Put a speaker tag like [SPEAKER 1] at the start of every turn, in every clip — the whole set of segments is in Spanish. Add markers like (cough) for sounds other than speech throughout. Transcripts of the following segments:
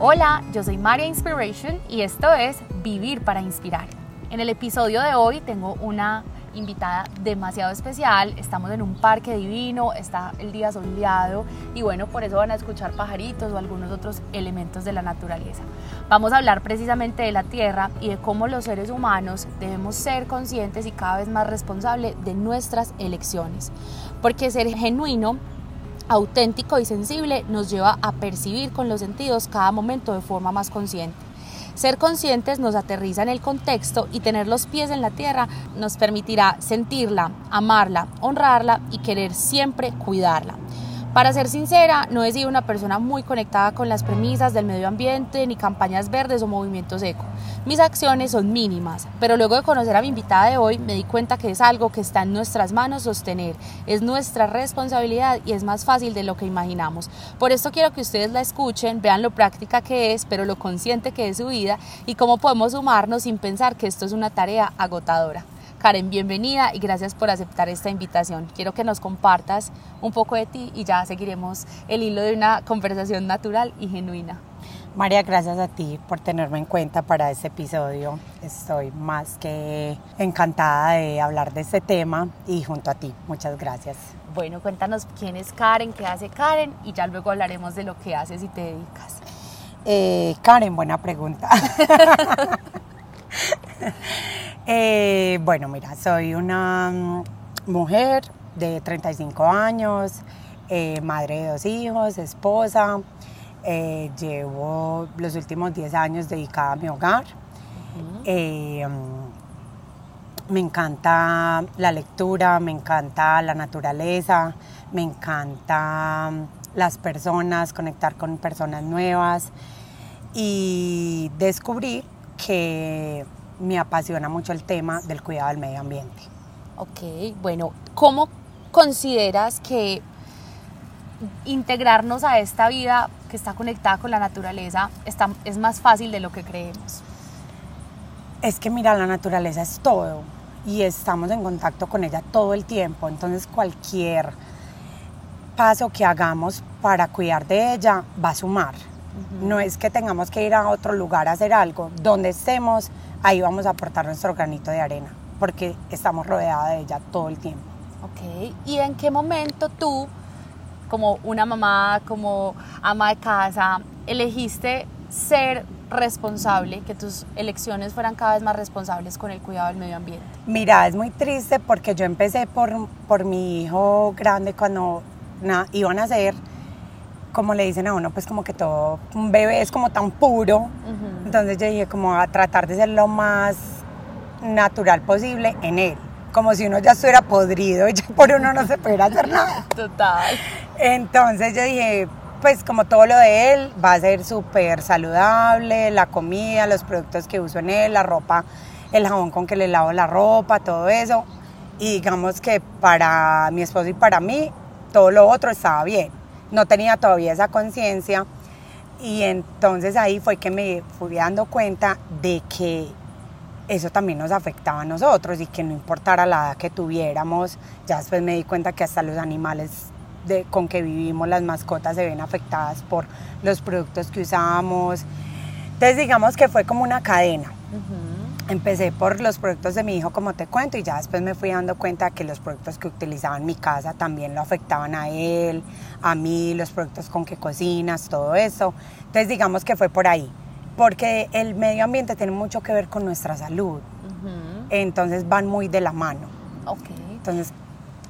[SPEAKER 1] Hola, yo soy Maria Inspiration y esto es Vivir para Inspirar. En el episodio de hoy tengo una invitada demasiado especial. Estamos en un parque divino, está el día soleado y bueno, por eso van a escuchar pajaritos o algunos otros elementos de la naturaleza. Vamos a hablar precisamente de la Tierra y de cómo los seres humanos debemos ser conscientes y cada vez más responsables de nuestras elecciones. Porque ser genuino auténtico y sensible nos lleva a percibir con los sentidos cada momento de forma más consciente. Ser conscientes nos aterriza en el contexto y tener los pies en la tierra nos permitirá sentirla, amarla, honrarla y querer siempre cuidarla. Para ser sincera, no he sido una persona muy conectada con las premisas del medio ambiente, ni campañas verdes o movimientos eco. Mis acciones son mínimas, pero luego de conocer a mi invitada de hoy me di cuenta que es algo que está en nuestras manos sostener, es nuestra responsabilidad y es más fácil de lo que imaginamos. Por esto quiero que ustedes la escuchen, vean lo práctica que es, pero lo consciente que es su vida y cómo podemos sumarnos sin pensar que esto es una tarea agotadora. Karen, bienvenida y gracias por aceptar esta invitación. Quiero que nos compartas un poco de ti y ya seguiremos el hilo de una conversación natural y genuina.
[SPEAKER 2] María, gracias a ti por tenerme en cuenta para este episodio. Estoy más que encantada de hablar de este tema y junto a ti. Muchas gracias.
[SPEAKER 1] Bueno, cuéntanos quién es Karen, qué hace Karen y ya luego hablaremos de lo que haces y te dedicas.
[SPEAKER 2] Eh, Karen, buena pregunta. (laughs) Eh, bueno, mira, soy una mm, mujer de 35 años, eh, madre de dos hijos, esposa. Eh, llevo los últimos 10 años dedicada a mi hogar. Mm, me encanta la lectura, me encanta la naturaleza, me encanta mm, las personas, conectar con personas nuevas y descubrí que me apasiona mucho el tema del cuidado del medio ambiente.
[SPEAKER 1] Ok, bueno, ¿cómo consideras que integrarnos a esta vida que está conectada con la naturaleza está, es más fácil de lo que creemos?
[SPEAKER 2] Es que mira, la naturaleza es todo y estamos en contacto con ella todo el tiempo, entonces cualquier paso que hagamos para cuidar de ella va a sumar. No es que tengamos que ir a otro lugar a hacer algo, donde estemos ahí vamos a aportar nuestro granito de arena, porque estamos rodeados de ella todo el tiempo.
[SPEAKER 1] Ok, ¿y en qué momento tú, como una mamá, como ama de casa, elegiste ser responsable, que tus elecciones fueran cada vez más responsables con el cuidado del medio ambiente?
[SPEAKER 2] Mira, es muy triste porque yo empecé por, por mi hijo grande cuando iba a nacer como le dicen a uno, pues como que todo, un bebé es como tan puro. Entonces yo dije como a tratar de ser lo más natural posible en él. Como si uno ya estuviera podrido y ya por uno no se pudiera hacer (laughs) nada.
[SPEAKER 1] Total.
[SPEAKER 2] Entonces yo dije, pues como todo lo de él va a ser súper saludable, la comida, los productos que uso en él, la ropa, el jabón con que le lavo la ropa, todo eso. Y digamos que para mi esposo y para mí, todo lo otro estaba bien no tenía todavía esa conciencia y entonces ahí fue que me fui dando cuenta de que eso también nos afectaba a nosotros y que no importara la edad que tuviéramos, ya después me di cuenta que hasta los animales con que vivimos, las mascotas se ven afectadas por los productos que usamos. Entonces digamos que fue como una cadena. Empecé por los productos de mi hijo, como te cuento, y ya después me fui dando cuenta que los productos que utilizaba en mi casa también lo afectaban a él, a mí, los productos con que cocinas, todo eso. Entonces digamos que fue por ahí, porque el medio ambiente tiene mucho que ver con nuestra salud. Entonces van muy de la mano.
[SPEAKER 1] Ok.
[SPEAKER 2] Entonces,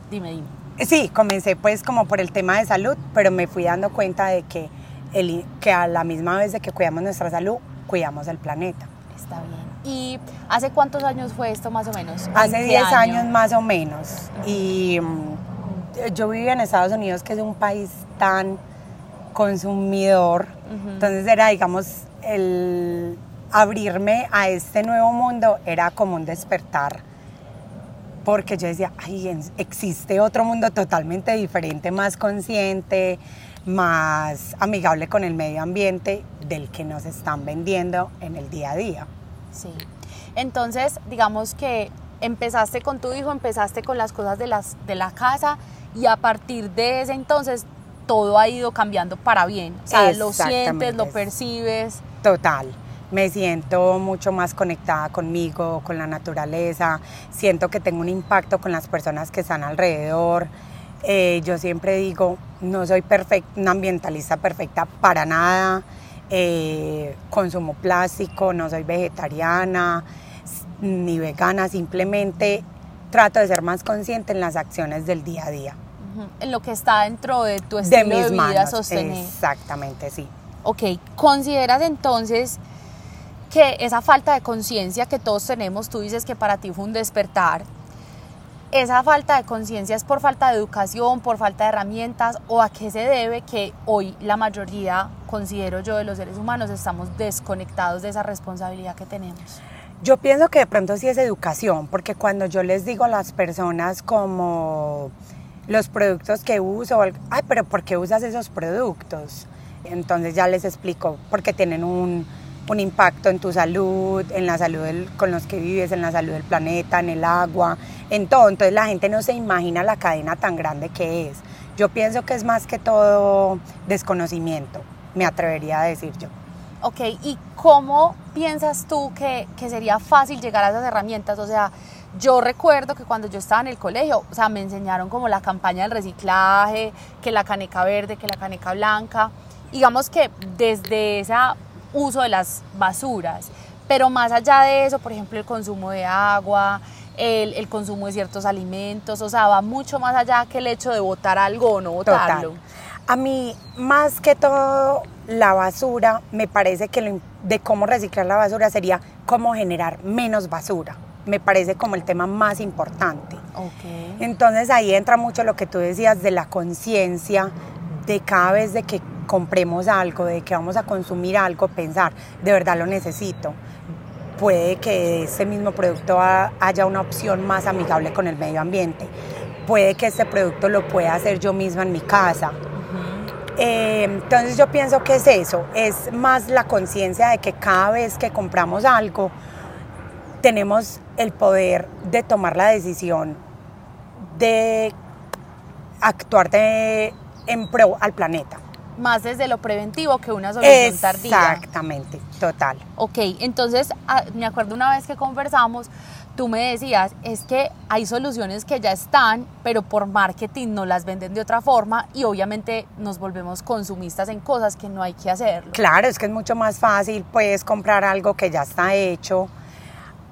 [SPEAKER 1] dime, dime.
[SPEAKER 2] Sí, comencé pues como por el tema de salud, pero me fui dando cuenta de que, el, que a la misma vez de que cuidamos nuestra salud, cuidamos el planeta.
[SPEAKER 1] Está bien. ¿Y hace cuántos años fue esto más o menos?
[SPEAKER 2] Hace 10 años? más o menos. Y mm, yo vivía en Estados Unidos, que es un país tan consumidor. Entonces era, digamos, el abrirme a este nuevo mundo era como un despertar. Porque yo decía, ay, existe otro mundo totalmente diferente, más consciente, más amigable con el medio ambiente del que nos están vendiendo en el día a día.
[SPEAKER 1] Sí. Entonces, digamos que empezaste con tu hijo, empezaste con las cosas de, las, de la casa y a partir de ese entonces todo ha ido cambiando para bien. O sea, lo sientes, lo percibes.
[SPEAKER 2] Total. Me siento mucho más conectada conmigo, con la naturaleza. Siento que tengo un impacto con las personas que están alrededor. Eh, yo siempre digo, no soy perfecta, una ambientalista perfecta para nada. Eh, consumo plástico, no soy vegetariana ni vegana. Simplemente trato de ser más consciente en las acciones del día a día.
[SPEAKER 1] En lo que está dentro de tu estilo de,
[SPEAKER 2] mis
[SPEAKER 1] vida
[SPEAKER 2] manos.
[SPEAKER 1] sostenible.
[SPEAKER 2] Exactamente, sí.
[SPEAKER 1] Ok, ¿consideras entonces que esa falta de conciencia que todos tenemos, tú dices que para ti fue un despertar, esa falta de conciencia es por falta de educación, por falta de herramientas o a qué se debe que hoy la mayoría, considero yo, de los seres humanos estamos desconectados de esa responsabilidad que tenemos?
[SPEAKER 2] Yo pienso que de pronto sí es educación, porque cuando yo les digo a las personas como los productos que uso, ay, pero ¿por qué usas esos productos? Entonces ya les explico, porque tienen un, un impacto en tu salud, en la salud con los que vives, en la salud del planeta, en el agua, en todo. Entonces la gente no se imagina la cadena tan grande que es. Yo pienso que es más que todo desconocimiento, me atrevería a decir yo.
[SPEAKER 1] Ok, ¿y cómo piensas tú que, que sería fácil llegar a esas herramientas? O sea, yo recuerdo que cuando yo estaba en el colegio, o sea, me enseñaron como la campaña del reciclaje, que la caneca verde, que la caneca blanca. Digamos que desde ese uso de las basuras, pero más allá de eso, por ejemplo, el consumo de agua, el, el consumo de ciertos alimentos, o sea, va mucho más allá que el hecho de botar algo o no botarlo.
[SPEAKER 2] Total. A mí, más que todo, la basura, me parece que lo de cómo reciclar la basura sería cómo generar menos basura. Me parece como el tema más importante.
[SPEAKER 1] Ok.
[SPEAKER 2] Entonces ahí entra mucho lo que tú decías de la conciencia, de cada vez de que compremos algo, de que vamos a consumir algo, pensar, de verdad lo necesito. Puede que ese mismo producto ha- haya una opción más amigable con el medio ambiente. Puede que este producto lo pueda hacer yo misma en mi casa. Eh, entonces yo pienso que es eso, es más la conciencia de que cada vez que compramos algo, tenemos el poder de tomar la decisión de actuar de, en pro al planeta.
[SPEAKER 1] Más desde lo preventivo que una solución tardía.
[SPEAKER 2] Exactamente, total.
[SPEAKER 1] Ok, entonces ah, me acuerdo una vez que conversamos, tú me decías, es que hay soluciones que ya están, pero por marketing no las venden de otra forma y obviamente nos volvemos consumistas en cosas que no hay que hacerlo.
[SPEAKER 2] Claro, es que es mucho más fácil pues comprar algo que ya está hecho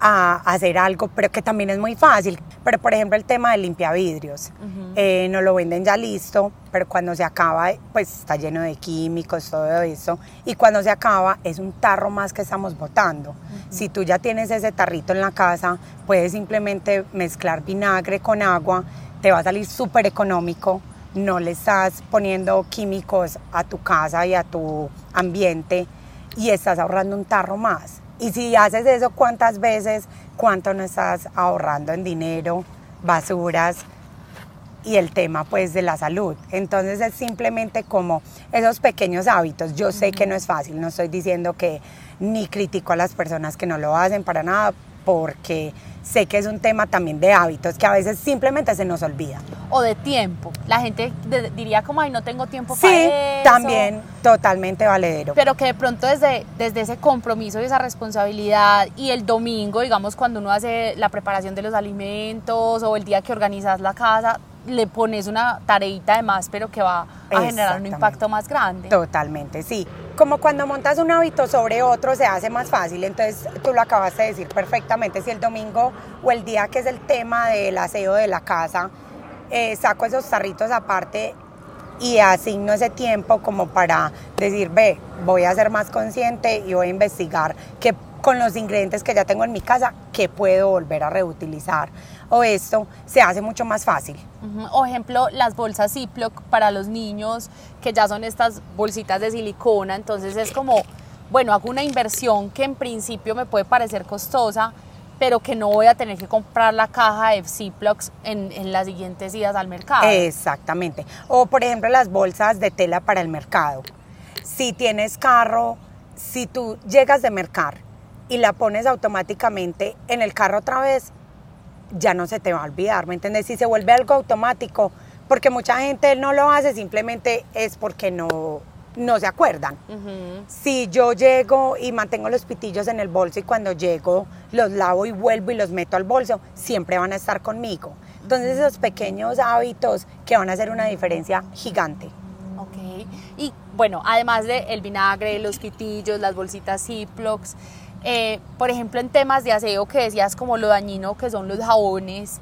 [SPEAKER 2] a hacer algo, pero que también es muy fácil. Pero por ejemplo el tema de limpiavidrios, eh, nos lo venden ya listo, pero cuando se acaba pues está lleno de químicos, todo eso, y cuando se acaba es un tarro más que estamos botando. Si tú ya tienes ese tarrito en la casa, puedes simplemente mezclar vinagre con agua, te va a salir súper económico, no le estás poniendo químicos a tu casa y a tu ambiente y estás ahorrando un tarro más. Y si haces eso, ¿cuántas veces? ¿Cuánto no estás ahorrando en dinero, basuras y el tema pues de la salud? Entonces es simplemente como esos pequeños hábitos. Yo sé que no es fácil, no estoy diciendo que ni critico a las personas que no lo hacen para nada, porque sé que es un tema también de hábitos que a veces simplemente se nos olvida.
[SPEAKER 1] O de tiempo. La gente de- diría como, ay, no tengo tiempo
[SPEAKER 2] Sí,
[SPEAKER 1] para eso.
[SPEAKER 2] también totalmente valedero.
[SPEAKER 1] Pero que de pronto desde, desde ese compromiso y esa responsabilidad y el domingo, digamos, cuando uno hace la preparación de los alimentos o el día que organizas la casa, le pones una tareita de más, pero que va a generar un impacto más grande.
[SPEAKER 2] Totalmente, sí. Como cuando montas un hábito sobre otro se hace más fácil, entonces tú lo acabaste de decir perfectamente, si el domingo o el día que es el tema del aseo de la casa, eh, saco esos tarritos aparte y asigno ese tiempo como para decir, ve, voy a ser más consciente y voy a investigar que con los ingredientes que ya tengo en mi casa, qué puedo volver a reutilizar. O esto se hace mucho más fácil.
[SPEAKER 1] O ejemplo, las bolsas Ziploc para los niños, que ya son estas bolsitas de silicona, entonces es como, bueno, hago una inversión que en principio me puede parecer costosa, pero que no voy a tener que comprar la caja de Ziplocs en, en las siguientes idas al mercado.
[SPEAKER 2] Exactamente. O por ejemplo las bolsas de tela para el mercado. Si tienes carro, si tú llegas de mercar y la pones automáticamente en el carro otra vez, ya no se te va a olvidar, ¿me entiendes? Si se vuelve algo automático, porque mucha gente no lo hace simplemente es porque no, no se acuerdan. Si yo llego y mantengo los pitillos en el bolso y cuando llego los lavo y vuelvo y los meto al bolso, siempre van a estar conmigo. Entonces esos pequeños hábitos que van a hacer una diferencia gigante.
[SPEAKER 1] Ok. Y bueno, además del el vinagre, los pitillos, las bolsitas Ziplocs, eh, por ejemplo, en temas de aseo que decías como lo dañino que son los jabones,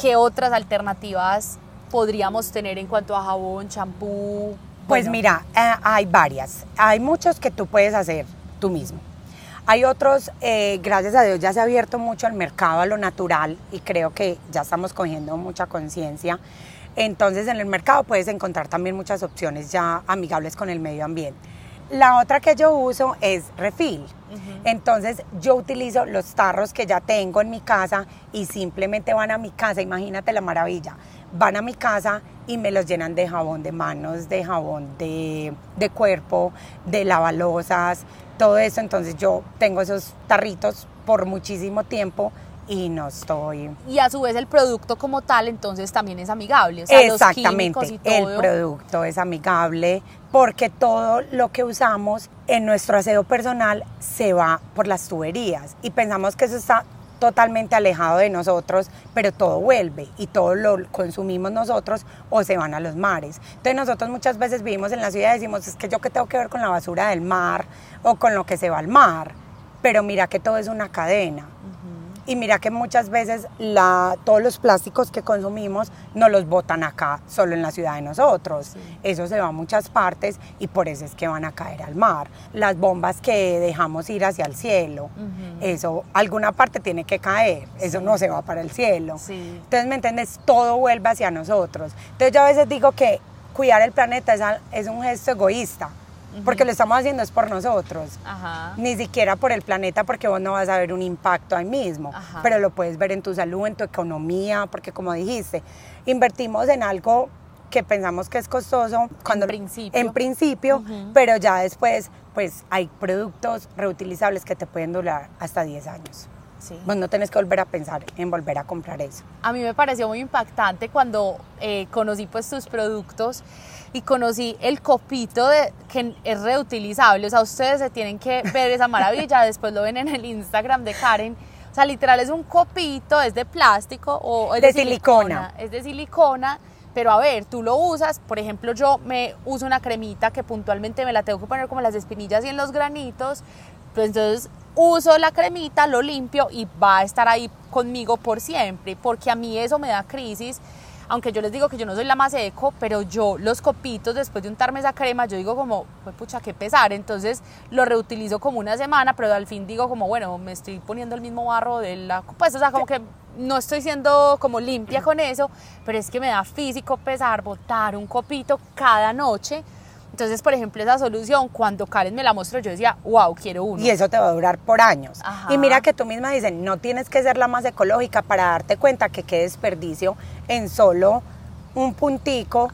[SPEAKER 1] ¿qué otras alternativas podríamos tener en cuanto a jabón, champú?
[SPEAKER 2] Pues mira, eh, hay varias. Hay muchos que tú puedes hacer tú mismo. Hay otros, eh, gracias a Dios, ya se ha abierto mucho el mercado a lo natural y creo que ya estamos cogiendo mucha conciencia. Entonces en el mercado puedes encontrar también muchas opciones ya amigables con el medio ambiente. La otra que yo uso es refill. Entonces yo utilizo los tarros que ya tengo en mi casa y simplemente van a mi casa, imagínate la maravilla, van a mi casa y me los llenan de jabón de manos, de jabón de, de cuerpo, de lavalosas, todo eso. Entonces yo tengo esos tarritos por muchísimo tiempo y no estoy.
[SPEAKER 1] Y a su vez el producto como tal entonces también es amigable.
[SPEAKER 2] Exactamente, el producto es amigable porque todo lo que usamos en nuestro aseo personal se va por las tuberías y pensamos que eso está totalmente alejado de nosotros, pero todo vuelve y todo lo consumimos nosotros o se van a los mares. Entonces nosotros muchas veces vivimos en la ciudad y decimos, es que yo qué tengo que ver con la basura del mar o con lo que se va al mar, pero mira que todo es una cadena. Y mira que muchas veces la, todos los plásticos que consumimos no los botan acá, solo en la ciudad de nosotros. Eso se va a muchas partes y por eso es que van a caer al mar. Las bombas que dejamos ir hacia el cielo, eso alguna parte tiene que caer, eso no se va para el cielo. Entonces, ¿me entiendes? Todo vuelve hacia nosotros. Entonces yo a veces digo que cuidar el planeta es, es un gesto egoísta porque lo estamos haciendo es por nosotros, ni siquiera por el planeta, porque vos no vas a ver un impacto ahí mismo, pero lo puedes ver en tu salud, en tu economía, porque como dijiste, invertimos en algo que pensamos que es costoso cuando
[SPEAKER 1] en principio,
[SPEAKER 2] en principio pero ya después pues hay productos reutilizables que te pueden durar hasta 10 años. Sí. Vos no tenés que volver a pensar en volver a comprar eso.
[SPEAKER 1] A mí me pareció muy impactante cuando eh, conocí pues tus productos y conocí el copito de, que es reutilizable. O sea, ustedes se tienen que ver esa maravilla, (laughs) después lo ven en el Instagram de Karen. O sea, literal es un copito, es de plástico o es
[SPEAKER 2] de, silicona.
[SPEAKER 1] Es de silicona, pero a ver, tú lo usas, por ejemplo, yo me uso una cremita que puntualmente me la tengo que poner como las espinillas y en los granitos, pues entonces uso la cremita, lo limpio y va a estar ahí conmigo por siempre, porque a mí eso me da crisis aunque yo les digo que yo no soy la más eco, pero yo los copitos después de untarme esa crema, yo digo como, pues pucha, qué pesar, entonces lo reutilizo como una semana, pero al fin digo como, bueno, me estoy poniendo el mismo barro de la, pues o sea, como que no estoy siendo como limpia con eso, pero es que me da físico pesar botar un copito cada noche entonces, por ejemplo, esa solución, cuando Karen me la mostró, yo decía, wow, quiero uno.
[SPEAKER 2] Y eso te va a durar por años. Y mira que tú misma dices, no tienes que ser la más ecológica para darte cuenta que qué desperdicio en solo un puntico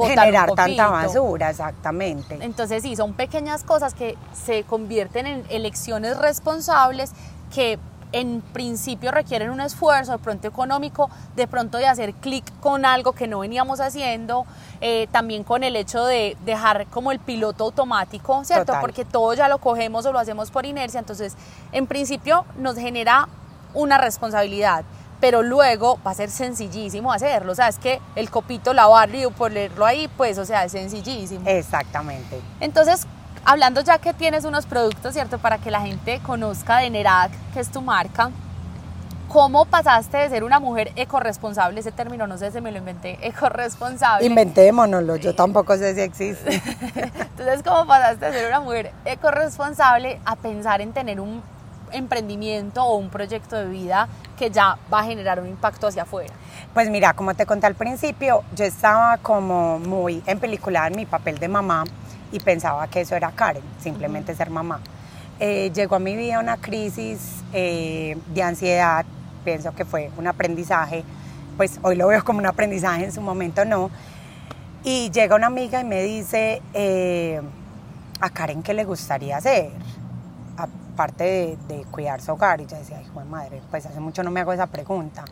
[SPEAKER 2] generar tanta basura, exactamente.
[SPEAKER 1] Entonces sí, son pequeñas cosas que se convierten en elecciones responsables que en principio requieren un esfuerzo de pronto económico, de pronto de hacer clic con algo que no veníamos haciendo, eh, también con el hecho de dejar como el piloto automático, ¿cierto? Porque todo ya lo cogemos o lo hacemos por inercia, entonces en principio nos genera una responsabilidad pero luego va a ser sencillísimo hacerlo. O sea, es que el copito, lavarlo y ponerlo ahí, pues, o sea, es sencillísimo.
[SPEAKER 2] Exactamente.
[SPEAKER 1] Entonces, hablando ya que tienes unos productos, ¿cierto? Para que la gente conozca de Nerac, que es tu marca, ¿cómo pasaste de ser una mujer ecoresponsable? Ese término no sé si me lo inventé, (laughs) ecoresponsable.
[SPEAKER 2] Inventémonoslo, yo tampoco sé si existe. (laughs)
[SPEAKER 1] Entonces, ¿cómo pasaste de ser una mujer ecoresponsable a pensar en tener un emprendimiento o un proyecto de vida que ya va a generar un impacto hacia afuera?
[SPEAKER 2] Pues mira, como te conté al principio, yo estaba como muy en película en mi papel de mamá y pensaba que eso era Karen, simplemente ser mamá. Eh, llegó a mi vida una crisis eh, de ansiedad, pienso que fue un aprendizaje, pues hoy lo veo como un aprendizaje, en su momento no. Y llega una amiga y me dice, eh, a Karen, ¿qué le gustaría hacer? Aparte de, cuidar su hogar. Y yo decía, hijo de madre, pues hace mucho no me hago esa pregunta.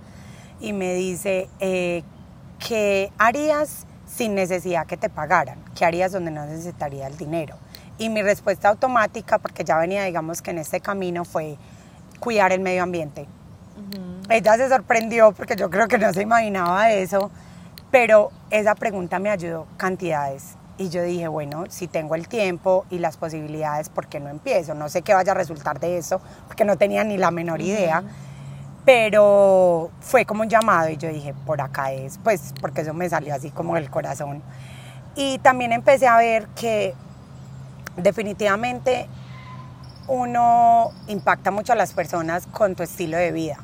[SPEAKER 2] Y me dice, ¿qué harías sin necesidad que te pagaran? ¿Qué harías donde no necesitaría el dinero? Y mi respuesta automática, porque ya venía, digamos que en este camino, fue cuidar el medio ambiente. Ella se sorprendió porque yo creo que no se imaginaba eso, pero esa pregunta me ayudó cantidades. Y yo dije, bueno, si tengo el tiempo y las posibilidades, ¿por qué no empiezo? No sé qué vaya a resultar de eso, porque no tenía ni la menor idea. Pero fue como un llamado y yo dije, por acá es, pues porque eso me salió así como del corazón. Y también empecé a ver que definitivamente uno impacta mucho a las personas con tu estilo de vida.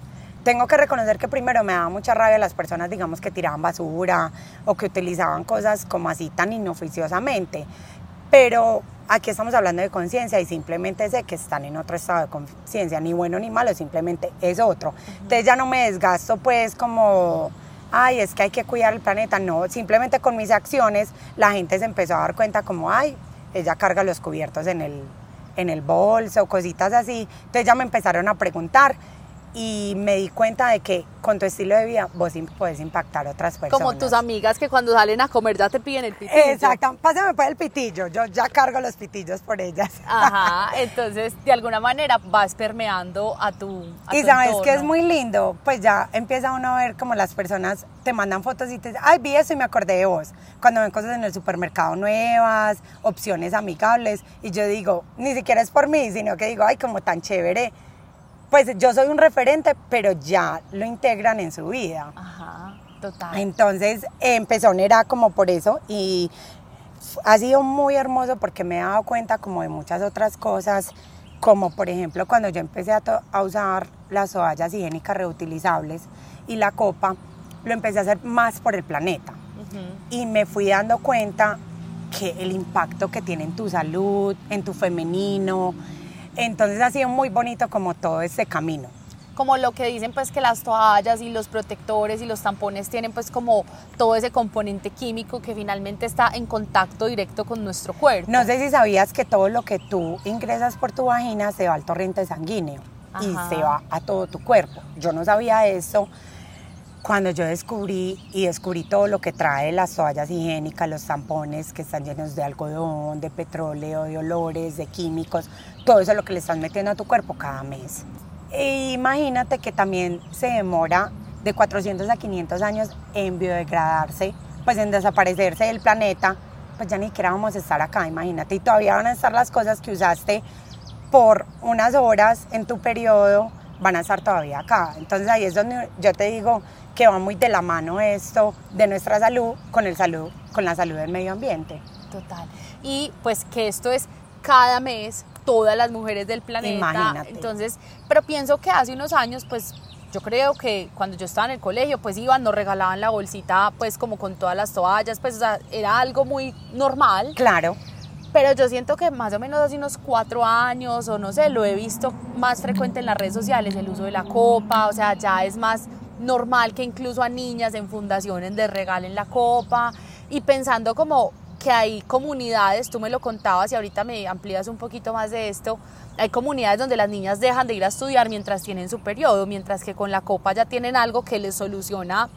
[SPEAKER 2] Tengo que reconocer que primero me daba mucha rabia las personas, digamos, que tiraban basura o que utilizaban cosas como así tan inoficiosamente. Pero aquí estamos hablando de conciencia y simplemente sé que están en otro estado de conciencia, ni bueno ni malo, simplemente es otro. Entonces ya no me desgasto pues como, ay, es que hay que cuidar el planeta, no, simplemente con mis acciones la gente se empezó a dar cuenta como, ay, ella carga los cubiertos en el, en el bolso, cositas así. Entonces ya me empezaron a preguntar y me di cuenta de que con tu estilo de vida vos puedes impactar a otras personas.
[SPEAKER 1] Como tus amigas que cuando salen a comer ya te piden el pitillo.
[SPEAKER 2] Exacto, pásame por el pitillo, yo ya cargo los pitillos por ellas.
[SPEAKER 1] Ajá, (laughs) entonces de alguna manera vas permeando a tu a
[SPEAKER 2] Y sabes que es muy lindo, pues ya empieza uno a ver como las personas te mandan fotos y te dicen, ay, vi eso y me acordé de vos. Cuando ven cosas en el supermercado nuevas, opciones amigables, y yo digo, ni siquiera es por mí, sino que digo, ay, como tan chévere pues yo soy un referente, pero ya lo integran en su vida.
[SPEAKER 1] Ajá, total.
[SPEAKER 2] Entonces empezó Nera como por eso y ha sido muy hermoso porque me he dado cuenta como de muchas otras cosas, como por ejemplo cuando yo empecé a, usar las toallas higiénicas reutilizables y la copa, lo empecé a hacer más por el planeta. Y me fui dando cuenta que el impacto que tiene en tu salud, en tu femenino, entonces ha sido muy bonito como todo este camino.
[SPEAKER 1] Como lo que dicen pues que las toallas y los protectores y los tampones tienen pues como todo ese componente químico que finalmente está en contacto directo con nuestro cuerpo.
[SPEAKER 2] No sé si sabías que todo lo que tú ingresas por tu vagina se va al torrente sanguíneo y se va a todo tu cuerpo. Yo no sabía eso cuando yo descubrí y descubrí todo lo que trae las toallas higiénicas, los tampones que están llenos de algodón, de petróleo, de olores, de químicos, todo eso es lo que le están metiendo a tu cuerpo cada mes. E imagínate que también se demora de 400 a 500 años en biodegradarse, pues en desaparecerse del planeta, pues ya ni siquiera vamos a estar acá, imagínate, y todavía van a estar las cosas que usaste por unas horas en tu periodo, van a estar todavía acá. Entonces ahí es donde yo te digo, que va muy de la mano esto de nuestra salud con, el salud con la salud del medio ambiente.
[SPEAKER 1] Total. Y pues que esto es cada mes todas las mujeres del planeta.
[SPEAKER 2] Imagínate.
[SPEAKER 1] Entonces, pero pienso que hace unos años, pues yo creo que cuando yo estaba en el colegio, pues iban, nos regalaban la bolsita, pues como con todas las toallas, pues o sea, era algo muy normal.
[SPEAKER 2] Claro.
[SPEAKER 1] Pero yo siento que más o menos hace unos cuatro años, o no sé, lo he visto más frecuente en las redes sociales, el uso de la copa, o sea, ya es más normal que incluso a niñas en fundaciones les regalen la copa. Y pensando como que hay comunidades, tú me lo contabas y ahorita me amplías un poquito más de esto, hay comunidades donde las niñas dejan de ir a estudiar mientras tienen su periodo, mientras que con la copa ya tienen algo que les soluciona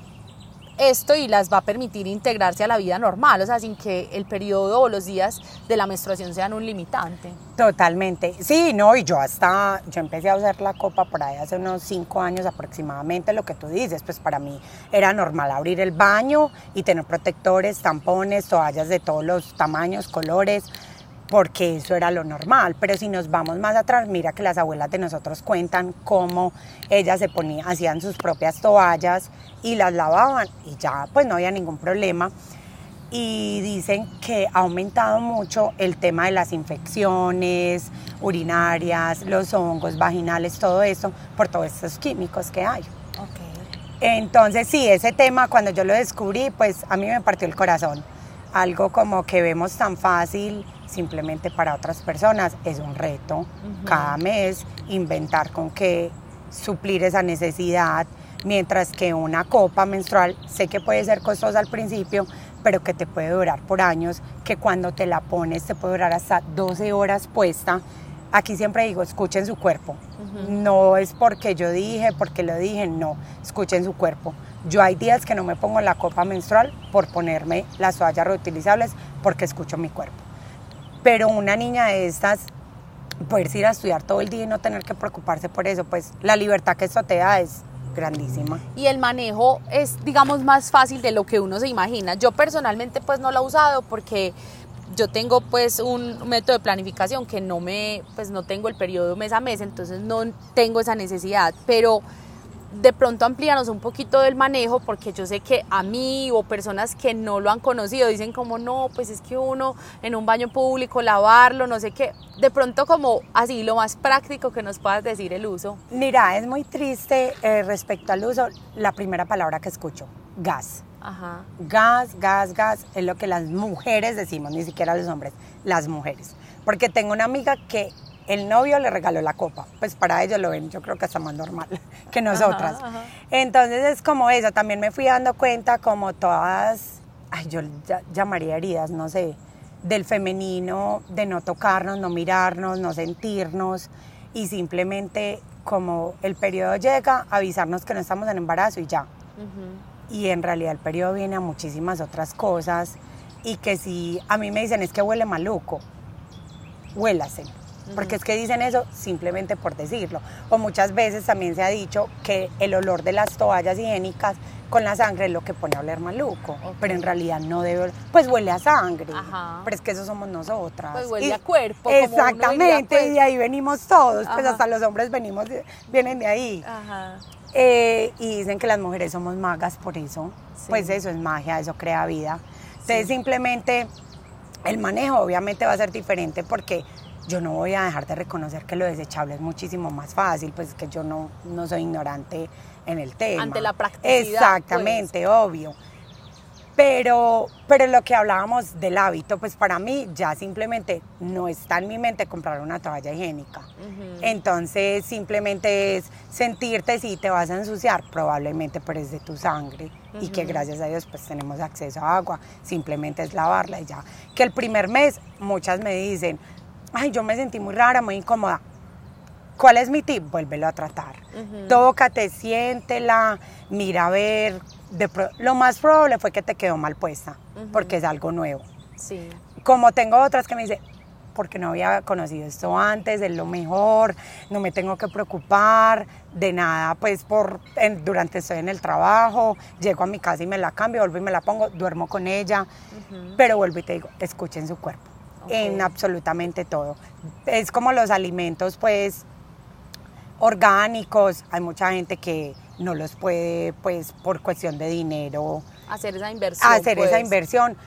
[SPEAKER 1] esto y las va a permitir integrarse a la vida normal, o sea, sin que el periodo o los días de la menstruación sean un limitante.
[SPEAKER 2] Totalmente, sí, no, y yo hasta, yo empecé a usar la copa por ahí hace unos cinco años aproximadamente, lo que tú dices, pues para mí era normal abrir el baño y tener protectores, tampones, toallas de todos los tamaños, colores, porque eso era lo normal. Pero si nos vamos más atrás, mira que las abuelas de nosotros cuentan cómo ellas se ponían, hacían sus propias toallas y las lavaban y ya pues no había ningún problema. Y dicen que ha aumentado mucho el tema de las infecciones urinarias, los hongos vaginales, todo eso, por todos estos químicos que hay. Entonces sí, ese tema cuando yo lo descubrí, pues a mí me partió el corazón. Algo como que vemos tan fácil simplemente para otras personas es un reto. Cada mes inventar con qué suplir esa necesidad, mientras que una copa menstrual sé que puede ser costosa al principio, pero que te puede durar por años, que cuando te la pones te puede durar hasta 12 horas puesta. Aquí siempre digo, escuchen su cuerpo. No es porque yo dije, porque lo dije, no, escuchen su cuerpo. Yo hay días que no me pongo la copa menstrual por ponerme las toallas reutilizables porque escucho mi cuerpo. Pero una niña de estas, poder ir a estudiar todo el día y no tener que preocuparse por eso, pues la libertad que eso te da es grandísima.
[SPEAKER 1] Y el manejo es, digamos, más fácil de lo que uno se imagina. Yo personalmente pues no lo he usado porque yo tengo pues un método de planificación que no me, pues no tengo el periodo mes a mes, entonces no tengo esa necesidad, pero de pronto amplíanos un poquito del manejo porque yo sé que a mí o personas que no lo han conocido dicen como no, pues es que uno en un baño público lavarlo, no sé qué, de pronto como así lo más práctico que nos puedas decir el uso.
[SPEAKER 2] Mira, es muy triste eh, respecto al uso la primera palabra que escucho, gas. Ajá. Gas, gas, gas, es lo que las mujeres decimos, ni siquiera los hombres, las mujeres. Porque tengo una amiga que el novio le regaló la copa. Pues para ellos lo ven, yo creo que está más normal (laughs) que nosotras. Entonces es como eso, también me fui dando cuenta como todas, ay, yo llamaría heridas, no sé, del femenino, de no tocarnos, no mirarnos, no sentirnos y simplemente como el periodo llega, avisarnos que no estamos en embarazo y ya. Y en realidad el periodo viene a muchísimas otras cosas y que si a mí me dicen es que huele maluco, huélase porque es que dicen eso simplemente por decirlo. O muchas veces también se ha dicho que el olor de las toallas higiénicas con la sangre es lo que pone a oler maluco, pero en realidad no debe, pues huele a sangre, pero es que eso somos nosotras.
[SPEAKER 1] Pues huele a cuerpo.
[SPEAKER 2] Exactamente, y de pues. ahí venimos todos, pues hasta los hombres venimos, vienen de ahí. Eh, y dicen que las mujeres somos magas por eso, pues eso es magia, eso crea vida. Entonces simplemente el manejo obviamente va a ser diferente porque yo no voy a dejar de reconocer que lo desechable es muchísimo más fácil, pues que yo no, no soy ignorante en el tema.
[SPEAKER 1] Ante la practicidad.
[SPEAKER 2] Exactamente, pues. obvio. Pero, pero lo que hablábamos del hábito, pues para mí ya simplemente no está en mi mente comprar una toalla higiénica. Entonces simplemente es sentirte si te vas a ensuciar, probablemente pero es de tu sangre y que gracias a Dios pues tenemos acceso a agua, simplemente es lavarla y ya. Que el primer mes muchas me dicen, ay, yo me sentí muy rara, muy incómoda. ¿Cuál es mi tip? Vuélvelo a tratar. Tócate, siéntela, mira a ver. lo más probable fue que te quedó mal puesta, porque es algo nuevo. Sí. Como tengo otras que me dicen, porque no había conocido esto antes, es lo mejor, no me tengo que preocupar de nada, pues por durante estoy en el trabajo, llego a mi casa y me la cambio, vuelvo y me la pongo, duermo con ella, pero vuelvo y te digo, escuchen su cuerpo en absolutamente todo. Es como los alimentos, pues, orgánicos. Hay mucha gente que no los puede, pues, por cuestión de dinero.
[SPEAKER 1] Hacer esa inversión.
[SPEAKER 2] Hacer esa pues. inversión.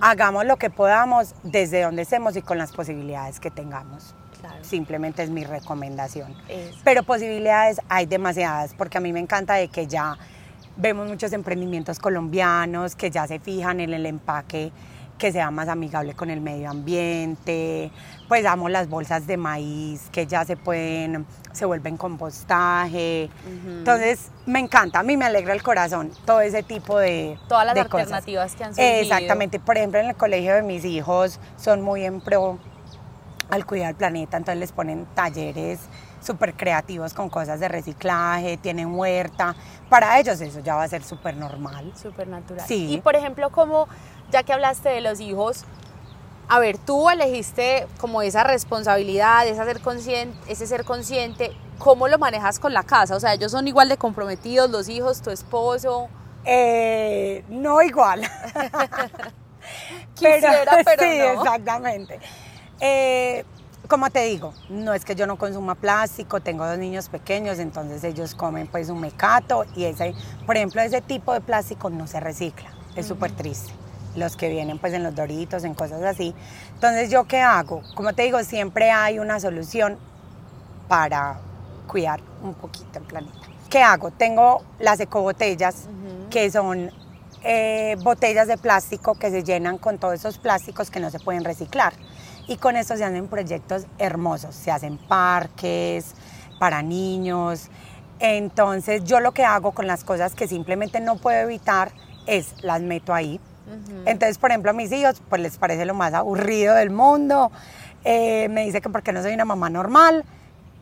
[SPEAKER 2] Hagamos lo que podamos desde donde estemos y con las posibilidades que tengamos. Simplemente es mi recomendación. Pero posibilidades hay demasiadas, porque a mí me encanta de que ya vemos muchos emprendimientos colombianos que ya se fijan en el empaque que sea más amigable con el medio ambiente, pues damos las bolsas de maíz que ya se pueden, se vuelven compostaje. Entonces, me encanta, a mí me alegra el corazón todo ese tipo de
[SPEAKER 1] Todas las alternativas que han surgido.
[SPEAKER 2] Exactamente, por ejemplo, en el colegio de mis hijos son muy en pro al cuidar el planeta, entonces les ponen talleres súper creativos con cosas de reciclaje, tienen huerta. Para ellos eso ya va a ser súper normal.
[SPEAKER 1] Súper natural. Sí. Y por ejemplo, como ya que hablaste de los hijos, a ver, tú elegiste como esa responsabilidad, ese ser consciente, ese ser consciente, ¿cómo lo manejas con la casa? O sea, ellos son igual de comprometidos, los hijos, tu esposo.
[SPEAKER 2] Eh, no igual. (laughs)
[SPEAKER 1] Quisiera, pero,
[SPEAKER 2] sí, exactamente. Eh, como te digo, no es que yo no consuma plástico, tengo dos niños pequeños, entonces ellos comen pues un mecato y ese, por ejemplo, ese tipo de plástico no se recicla, es súper triste los que vienen pues en los doritos, en cosas así. Entonces, ¿yo qué hago? Como te digo, siempre hay una solución para cuidar un poquito el planeta. ¿Qué hago? Tengo las ecobotellas, que son eh, botellas de plástico que se llenan con todos esos plásticos que no se pueden reciclar. Y con eso se hacen proyectos hermosos, se hacen parques para niños. Entonces yo lo que hago con las cosas que simplemente no puedo evitar es las meto ahí, entonces, por ejemplo, a mis hijos, pues les parece lo más aburrido del mundo. Eh, me dice que porque no soy una mamá normal.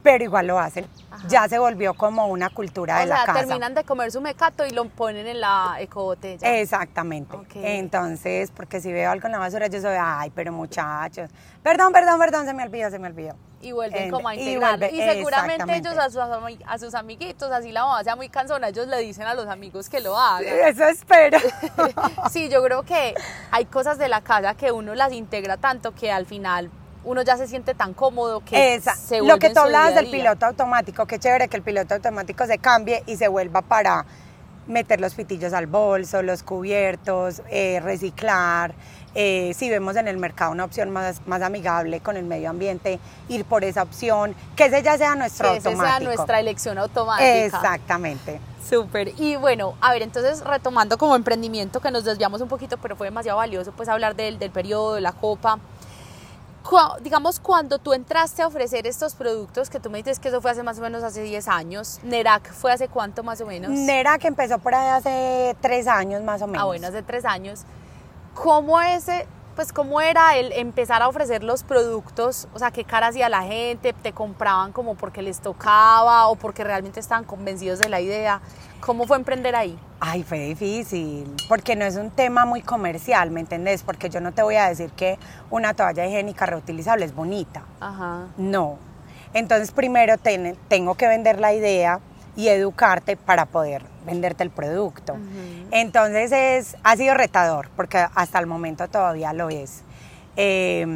[SPEAKER 2] pero igual lo hacen. Ya se volvió como una cultura de la casa.
[SPEAKER 1] terminan de comer su mecato y lo ponen en la ecobotella.
[SPEAKER 2] Exactamente. Entonces, porque si veo algo en la basura, yo soy, ay, pero muchachos, perdón, perdón, perdón, se me olvidó, se me olvidó.
[SPEAKER 1] Y vuelven
[SPEAKER 2] En-
[SPEAKER 1] como a integrarlo. Y,
[SPEAKER 2] vuelve-
[SPEAKER 1] seguramente ellos a sus, a sus amiguitos, así la mamá sea muy cansona, ellos le dicen a los amigos que lo hagan. (laughs)
[SPEAKER 2] Eso espero. (laughs)
[SPEAKER 1] Sí, yo creo que hay cosas de la casa que uno las integra tanto que al final uno ya se siente tan cómodo que
[SPEAKER 2] Esa-
[SPEAKER 1] se
[SPEAKER 2] Lo que tú hablabas del piloto automático, qué chévere que el piloto automático se cambie y se vuelva para meter los pitillos al bolso, los cubiertos, eh, reciclar. eh, si vemos en el mercado una opción más, más amigable con el medio ambiente, ir por esa opción, que ese ya sea nuestro
[SPEAKER 1] Que ese sea
[SPEAKER 2] automático.
[SPEAKER 1] nuestra elección automática.
[SPEAKER 2] Exactamente.
[SPEAKER 1] Súper. Y bueno, a ver, entonces retomando como emprendimiento, que nos desviamos un poquito, pero fue demasiado valioso pues hablar del, del periodo, de la copa. Digamos, cuando tú entraste a ofrecer estos productos, que tú me dices que eso fue hace más o menos hace 10 años, Nerac fue hace cuánto más o menos?
[SPEAKER 2] Nera que empezó por ahí hace tres años más o menos.
[SPEAKER 1] Ah, bueno, hace tres años. ¿Cómo ese, pues cómo era el empezar a ofrecer los productos? O sea, ¿qué cara hacía la gente? ¿Te compraban como porque les tocaba o porque realmente estaban convencidos de la idea? ¿Cómo fue emprender ahí?
[SPEAKER 2] Ay, fue difícil, porque no es un tema muy comercial, ¿me entendés? Porque yo no te voy a decir que una toalla higiénica reutilizable es bonita.
[SPEAKER 1] Ajá.
[SPEAKER 2] No. Entonces primero ten- tengo que vender la idea y educarte para poder venderte el producto. Entonces es, ha sido retador, porque hasta el momento todavía lo es. Eh,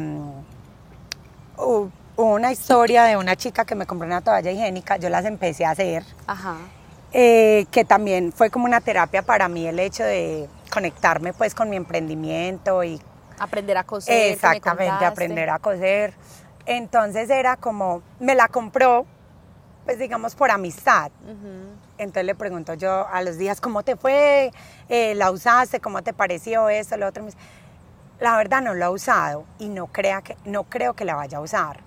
[SPEAKER 2] una historia de una chica que me compró una toalla higiénica, yo las empecé a hacer,
[SPEAKER 1] Ajá.
[SPEAKER 2] eh, que también fue como una terapia para mí el hecho de conectarme pues con mi emprendimiento y
[SPEAKER 1] Aprender a coser.
[SPEAKER 2] Exactamente, aprender a coser. Entonces era como, me la compró, pues digamos, por amistad.
[SPEAKER 1] Ujú.
[SPEAKER 2] Entonces le pregunto yo a los días, ¿cómo te fue? Eh, ¿La usaste? ¿Cómo te pareció esto, lo otro? La verdad no la he usado y no, crea que, no creo que la vaya a usar.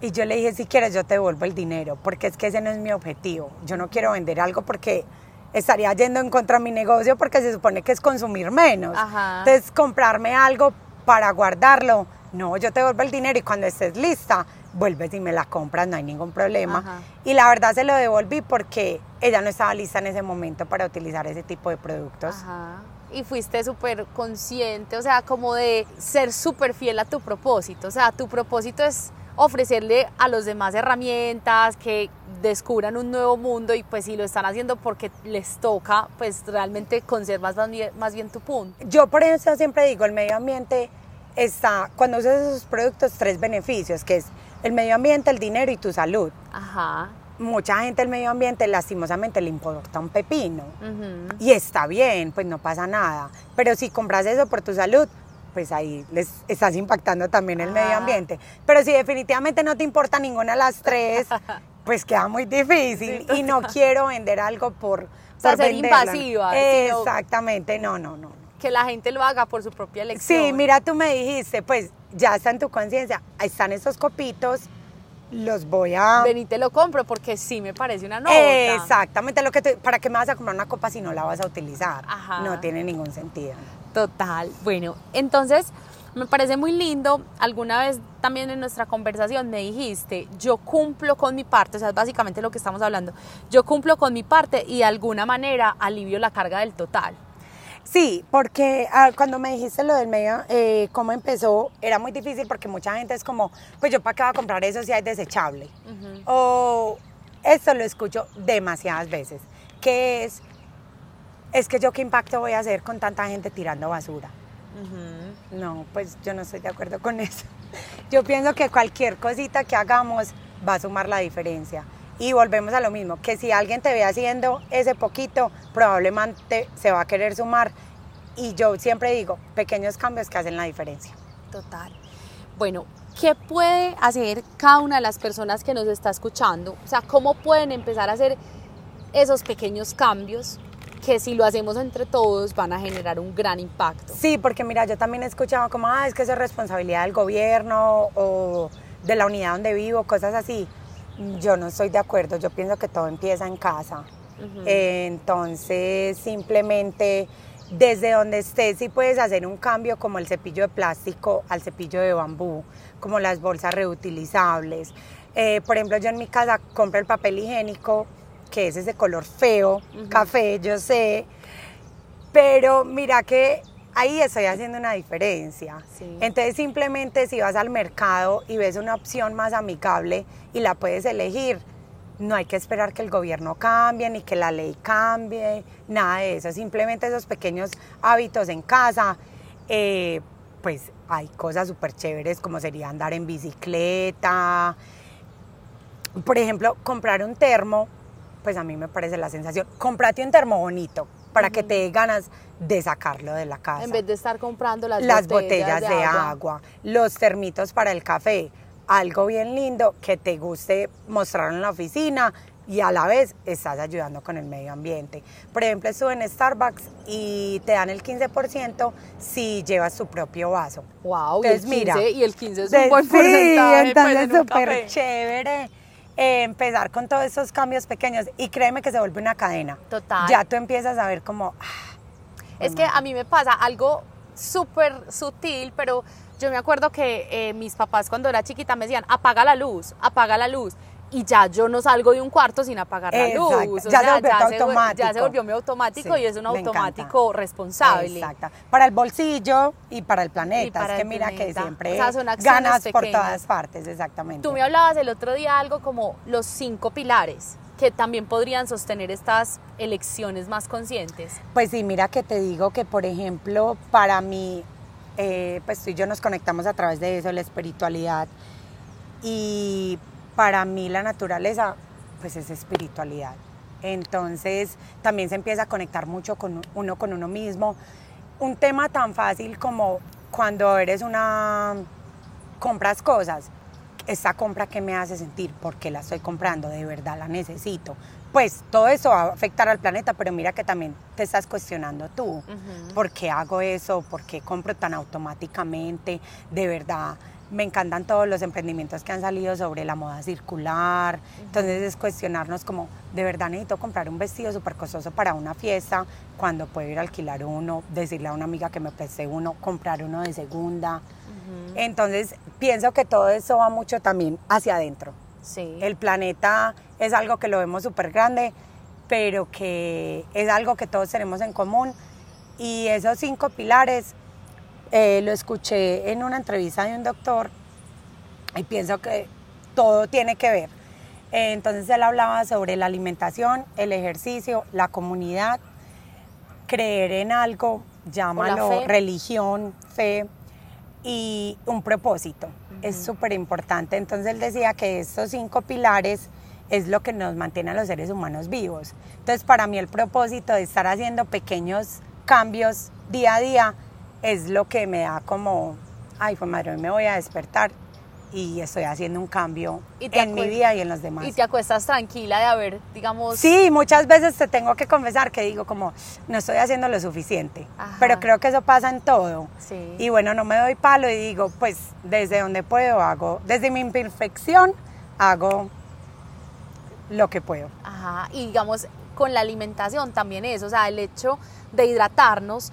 [SPEAKER 2] Y yo le dije, si quieres yo te devuelvo el dinero, porque es que ese no es mi objetivo. Yo no quiero vender algo porque estaría yendo en contra de mi negocio porque se supone que es consumir menos.
[SPEAKER 1] Ajá.
[SPEAKER 2] Entonces, comprarme algo para guardarlo, no, yo te devuelvo el dinero y cuando estés lista, vuelves y me la compras, no hay ningún problema.
[SPEAKER 1] Ajá.
[SPEAKER 2] Y la verdad se lo devolví porque ella no estaba lista en ese momento para utilizar ese tipo de productos.
[SPEAKER 1] Ajá. Y fuiste súper consciente, o sea, como de ser súper fiel a tu propósito. O sea, tu propósito es ofrecerle a los demás herramientas que descubran un nuevo mundo y pues si lo están haciendo porque les toca, pues realmente conservas más bien, más bien tu punto.
[SPEAKER 2] Yo por eso siempre digo, el medio ambiente está, cuando usas esos productos, tres beneficios, que es el medio ambiente, el dinero y tu salud.
[SPEAKER 1] Ajá.
[SPEAKER 2] Mucha gente el medio ambiente lastimosamente le importa un pepino.
[SPEAKER 1] Ujú.
[SPEAKER 2] Y está bien, pues no pasa nada. Pero si compras eso por tu salud, pues ahí les estás impactando también el medio
[SPEAKER 1] Ah.
[SPEAKER 2] ambiente. Pero si definitivamente no te importa ninguna de las tres, (laughs) pues queda muy difícil.
[SPEAKER 1] Sí,
[SPEAKER 2] y no quiero vender algo por,
[SPEAKER 1] sea,
[SPEAKER 2] por
[SPEAKER 1] ser
[SPEAKER 2] venderlo.
[SPEAKER 1] invasiva,
[SPEAKER 2] Exactamente, no, no, no.
[SPEAKER 1] Que la gente lo haga por su propia elección.
[SPEAKER 2] Sí, mira, tú me dijiste, pues ya está en tu conciencia, están esos copitos, los voy a...
[SPEAKER 1] Ven y te lo compro porque sí me parece una nota.
[SPEAKER 2] Exactamente lo que te, ¿Para qué me vas a comprar una copa si no la vas a utilizar?
[SPEAKER 1] Ajá.
[SPEAKER 2] No tiene ningún sentido.
[SPEAKER 1] Total. Bueno, entonces me parece muy lindo. Alguna vez también en nuestra conversación me dijiste, yo cumplo con mi parte, o sea, es básicamente lo que estamos hablando. Yo cumplo con mi parte y de alguna manera alivio la carga del total.
[SPEAKER 2] Sí, porque ah, cuando me dijiste lo del medio, eh, cómo empezó, era muy difícil porque mucha gente es como, pues yo para qué voy a comprar eso si es desechable. O esto lo escucho demasiadas veces, que es, es que yo qué impacto voy a hacer con tanta gente tirando basura. No, pues yo no estoy de acuerdo con eso. Yo pienso que cualquier cosita que hagamos va a sumar la diferencia. Y volvemos a lo mismo, que si alguien te ve haciendo ese poquito, probablemente se va a querer sumar. Y yo siempre digo, pequeños cambios que hacen la diferencia.
[SPEAKER 1] Total. Bueno, ¿qué puede hacer cada una de las personas que nos está escuchando? O sea, ¿cómo pueden empezar a hacer esos pequeños cambios que si lo hacemos entre todos van a generar un gran impacto?
[SPEAKER 2] Sí, porque mira, yo también he escuchado como, ah, es que eso es responsabilidad del gobierno o de la unidad donde vivo, cosas así. Yo no estoy de acuerdo, yo pienso que todo empieza en casa. Eh, entonces, simplemente desde donde estés sí puedes hacer un cambio como el cepillo de plástico al cepillo de bambú, como las bolsas reutilizables. Eh, por ejemplo, yo en mi casa compro el papel higiénico, que es ese color feo, café, yo sé, pero mira que ahí estoy haciendo una diferencia. Entonces simplemente si vas al mercado y ves una opción más amigable y la puedes elegir, no hay que esperar que el gobierno cambie ni que la ley cambie, nada de eso. Simplemente esos pequeños hábitos en casa, eh, pues hay cosas súper chéveres como sería andar en bicicleta. Por ejemplo, comprar un termo, pues a mí me parece la sensación. Comprate un termo bonito para que te dé ganas de sacarlo de la casa.
[SPEAKER 1] En vez de estar comprando las,
[SPEAKER 2] las botellas, de, agua. los termitos para el café, algo bien lindo que te guste mostrar en la oficina y a la vez estás ayudando con el medio ambiente. Por ejemplo, estuve en Starbucks y te dan el 15% si llevas tu propio vaso.
[SPEAKER 1] Wow, entonces, y el 15, mira, y el 15 es un buen porcentaje.
[SPEAKER 2] Pues, entonces súper chévere. Eh, empezar con todos esos cambios pequeños y créeme que se vuelve una cadena.
[SPEAKER 1] Total.
[SPEAKER 2] Ya tú empiezas a ver como...
[SPEAKER 1] Ah, es que a mí me pasa algo súper sutil, pero yo me acuerdo que eh, mis papás cuando era chiquita me decían, apaga la luz, apaga la luz y ya yo no salgo de un cuarto sin apagar la luz.
[SPEAKER 2] ya, se volvió automático.
[SPEAKER 1] ya se volvió mi automático y es un automático responsable.
[SPEAKER 2] Exacto. Para el bolsillo y para el planeta. es que mira que siempre ganas por todas partes, exactamente.
[SPEAKER 1] Tú me hablabas el otro día algo como los cinco pilares que también podrían sostener estas elecciones más conscientes.
[SPEAKER 2] Pues sí, mira que te digo que, por ejemplo, para mí, eh, pues tú y yo nos conectamos a través de eso, la espiritualidad. Y para mí la naturaleza, pues es espiritualidad. Entonces también se empieza a conectar mucho con uno con uno mismo. Un tema tan fácil como cuando eres una compras cosas, esta compra que me hace sentir, ¿por qué la estoy comprando? De verdad la necesito. Pues todo eso va a afectar al planeta, pero mira que también te estás cuestionando tú. ¿Por qué hago eso? ¿Por qué compro tan automáticamente? De verdad me encantan todos los emprendimientos que han salido sobre la moda circular. Entonces es cuestionarnos como, de verdad necesito comprar un vestido súper costoso para una fiesta, cuando puedo ir a alquilar uno, decirle a una amiga que me preste uno, comprar uno de segunda. Entonces pienso que todo eso va mucho también hacia adentro.
[SPEAKER 1] Sí.
[SPEAKER 2] El planeta es algo que lo vemos súper grande, pero que es algo que todos tenemos en común. Y esos cinco pilares eh, lo escuché en una entrevista de un doctor y pienso que todo tiene que ver. Eh, entonces él hablaba sobre la alimentación, el ejercicio, la comunidad, creer en algo, llámalo religión, fe y un propósito. Es súper importante. Entonces él decía que estos cinco pilares es lo que nos mantiene a los seres humanos vivos. Entonces para mí el propósito de estar haciendo pequeños cambios día a día es lo que me da como, ay, pues madre, me voy a despertar y estoy haciendo un cambio en mi vida y en los demás.
[SPEAKER 1] Y te acuestas tranquila de haber, digamos...
[SPEAKER 2] Sí, muchas veces te tengo que confesar que digo como, no estoy haciendo lo suficiente, pero creo que eso pasa en todo.
[SPEAKER 1] Sí.
[SPEAKER 2] Y bueno, no me doy palo y digo, pues desde donde puedo hago, desde mi imperfección hago lo que puedo.
[SPEAKER 1] Ajá, y digamos, con la alimentación también es, o sea, el hecho de hidratarnos,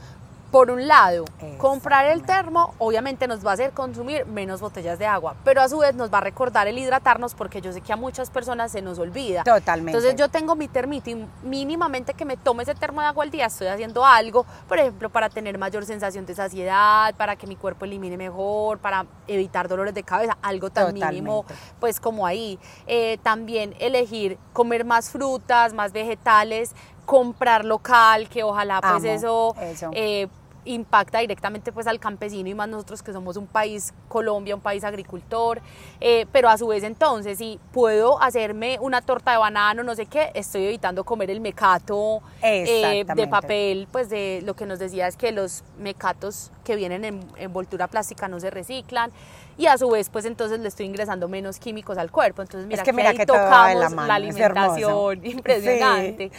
[SPEAKER 1] por un lado, comprar el termo obviamente nos va a hacer consumir menos botellas de agua, pero a su vez nos va a recordar el hidratarnos porque yo sé que a muchas personas se nos olvida.
[SPEAKER 2] Totalmente.
[SPEAKER 1] Entonces yo tengo mi termito y mínimamente que me tome ese termo de agua al día estoy haciendo algo, por ejemplo, para tener mayor sensación de saciedad, para que mi cuerpo elimine mejor, para evitar dolores de cabeza, algo tan mínimo pues como ahí. Eh, también elegir comer más frutas, más vegetales, comprar local, que ojalá pues eso, eh, impacta directamente pues al campesino y más nosotros que somos un país, Colombia, un país agricultor, eh, pero a su vez entonces si puedo hacerme una torta de banano, no sé qué, estoy evitando comer el mecato eh, de papel, pues de lo que nos decía es que los mecatos que vienen en envoltura plástica no se reciclan y a su vez pues entonces le estoy ingresando menos químicos al cuerpo, entonces mira
[SPEAKER 2] que,
[SPEAKER 1] mira
[SPEAKER 2] que
[SPEAKER 1] tocamos la, alimentación, (laughs) impresionante.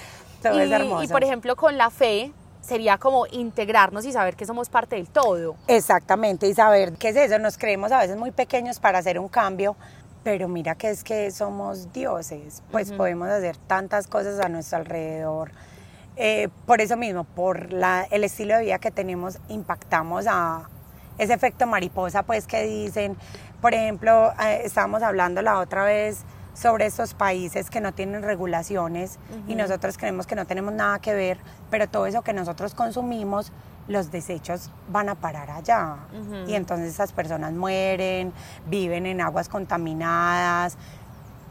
[SPEAKER 2] todo es hermoso.
[SPEAKER 1] y por ejemplo con la fe, sería como integrarnos y saber que somos parte del todo.
[SPEAKER 2] Exactamente, y saber qué es eso. Nos creemos a veces muy pequeños para hacer un cambio, pero mira que es que somos dioses, pues podemos hacer tantas cosas a nuestro alrededor. eh, por eso mismo, por la, el estilo de vida que tenemos, impactamos a ese efecto mariposa, pues que dicen, por ejemplo, eh, estábamos hablando la otra vez sobre estos países que no tienen regulaciones y nosotros creemos que no tenemos nada que ver, pero todo eso que nosotros consumimos, los desechos van a parar allá. Y entonces esas personas mueren, viven en aguas contaminadas,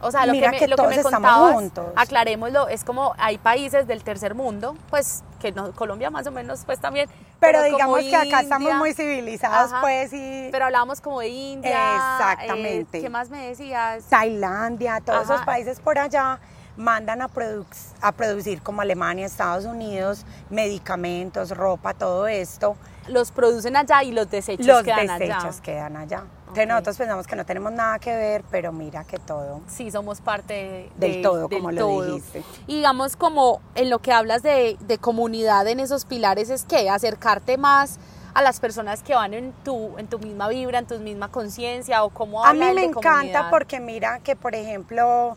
[SPEAKER 1] o sea, lo
[SPEAKER 2] Mira
[SPEAKER 1] que me,
[SPEAKER 2] que
[SPEAKER 1] lo que
[SPEAKER 2] todos
[SPEAKER 1] me
[SPEAKER 2] estamos
[SPEAKER 1] contabas,
[SPEAKER 2] juntos.
[SPEAKER 1] aclarémoslo, es como hay países del tercer mundo, pues que no, Colombia más o menos pues también.
[SPEAKER 2] Pero digamos que acá estamos muy civilizados,
[SPEAKER 1] Ajá.
[SPEAKER 2] pues, y
[SPEAKER 1] Pero hablábamos como de India.
[SPEAKER 2] Exactamente.
[SPEAKER 1] eh, ¿Qué más me decías?
[SPEAKER 2] Tailandia, todos
[SPEAKER 1] Ajá.
[SPEAKER 2] esos países por allá mandan a, produc- a producir como Alemania, Estados Unidos, medicamentos, ropa, todo esto.
[SPEAKER 1] Los producen allá y los desechos
[SPEAKER 2] Los
[SPEAKER 1] quedan
[SPEAKER 2] desechos
[SPEAKER 1] allá.
[SPEAKER 2] quedan allá. Entonces nosotros pensamos que no tenemos nada que ver, pero mira que todo.
[SPEAKER 1] Sí, somos parte de-
[SPEAKER 2] Del
[SPEAKER 1] de-
[SPEAKER 2] todo, como lo dijiste.
[SPEAKER 1] Y digamos, como en lo que hablas de, de comunidad en esos pilares, es que acercarte más a las personas que van en tu, en tu misma vibra, en tu misma conciencia, o cómo
[SPEAKER 2] A mí me encanta
[SPEAKER 1] comunidad?
[SPEAKER 2] porque mira que, por ejemplo,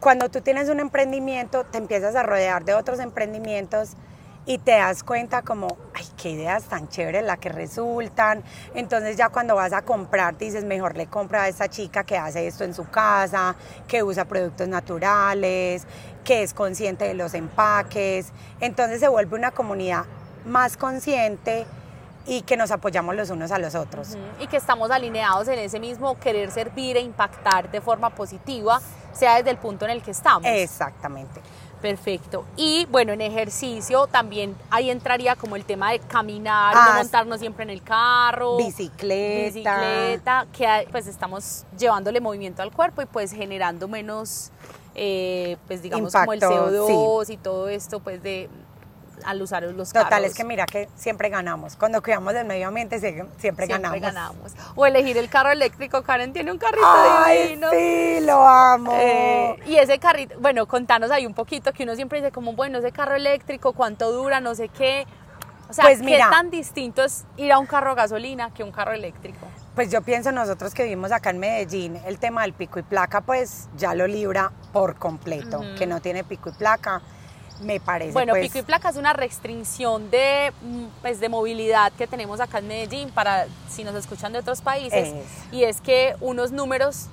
[SPEAKER 2] cuando tú tienes un emprendimiento, te empiezas a rodear de otros emprendimientos y te das cuenta como, ay, qué ideas tan chéveres las que resultan. Entonces ya cuando vas a comprar, dices, mejor le compra a esta chica que hace esto en su casa, que usa productos naturales, que es consciente de los empaques. Entonces se vuelve una comunidad más consciente y que nos apoyamos los unos a los otros.
[SPEAKER 1] Y que estamos alineados en ese mismo querer servir e impactar de forma positiva, sea desde el punto en el que estamos.
[SPEAKER 2] Exactamente.
[SPEAKER 1] Perfecto. Y bueno, en ejercicio también ahí entraría como el tema de caminar,
[SPEAKER 2] Ah,
[SPEAKER 1] no montarnos siempre en el carro.
[SPEAKER 2] Bicicleta.
[SPEAKER 1] Bicicleta, que pues estamos llevándole movimiento al cuerpo y pues generando menos, eh, pues digamos como el
[SPEAKER 2] Impacto,
[SPEAKER 1] CO2 y todo esto pues de al usar los
[SPEAKER 2] Total,
[SPEAKER 1] carros.
[SPEAKER 2] es que mira que siempre ganamos. Cuando cuidamos del medio ambiente sie- siempre,
[SPEAKER 1] Siempre
[SPEAKER 2] ganamos.
[SPEAKER 1] ganamos. O elegir el carro eléctrico. Karen tiene un carrito
[SPEAKER 2] Ay,
[SPEAKER 1] divino.
[SPEAKER 2] sí, lo amo.
[SPEAKER 1] Eh, y ese carrito, bueno, contanos ahí un poquito, que uno siempre dice como, bueno, ese carro eléctrico, cuánto dura, no sé qué. O sea,
[SPEAKER 2] Pues
[SPEAKER 1] ¿qué tan distinto es ir a un carro a gasolina que un carro eléctrico?
[SPEAKER 2] Pues yo pienso nosotros que vivimos acá en Medellín, el tema del pico y placa pues ya lo libra por completo, que no tiene pico y placa, me parece
[SPEAKER 1] Bueno,
[SPEAKER 2] pues,
[SPEAKER 1] pico y placa es una restricción de, mm, pues, de movilidad que tenemos acá en Medellín para si nos escuchan de otros países.
[SPEAKER 2] Es.
[SPEAKER 1] Y es que unos números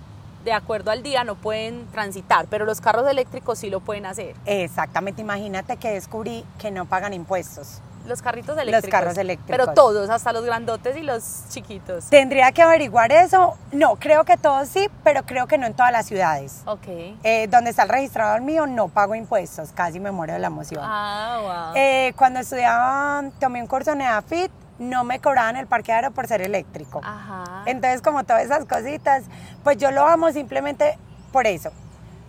[SPEAKER 1] de acuerdo al día no pueden transitar, pero los carros eléctricos sí lo pueden hacer.
[SPEAKER 2] Exactamente, imagínate que descubrí que no pagan impuestos.
[SPEAKER 1] Los carritos eléctricos.
[SPEAKER 2] carros eléctricos.
[SPEAKER 1] Pero todos, hasta los grandotes y los chiquitos.
[SPEAKER 2] Tendría que averiguar eso. No, creo que todos sí, pero creo que no en todas las ciudades.
[SPEAKER 1] Ok.
[SPEAKER 2] Eh, donde está el registrador mío no pago impuestos, casi me muero de la emoción.
[SPEAKER 1] Ah, wow.
[SPEAKER 2] Eh, cuando estudiaba, tomé un curso en EAFIT, no me cobraban el parqueadero por ser eléctrico.
[SPEAKER 1] Ajá.
[SPEAKER 2] Entonces, como todas esas cositas, pues yo lo amo simplemente por eso,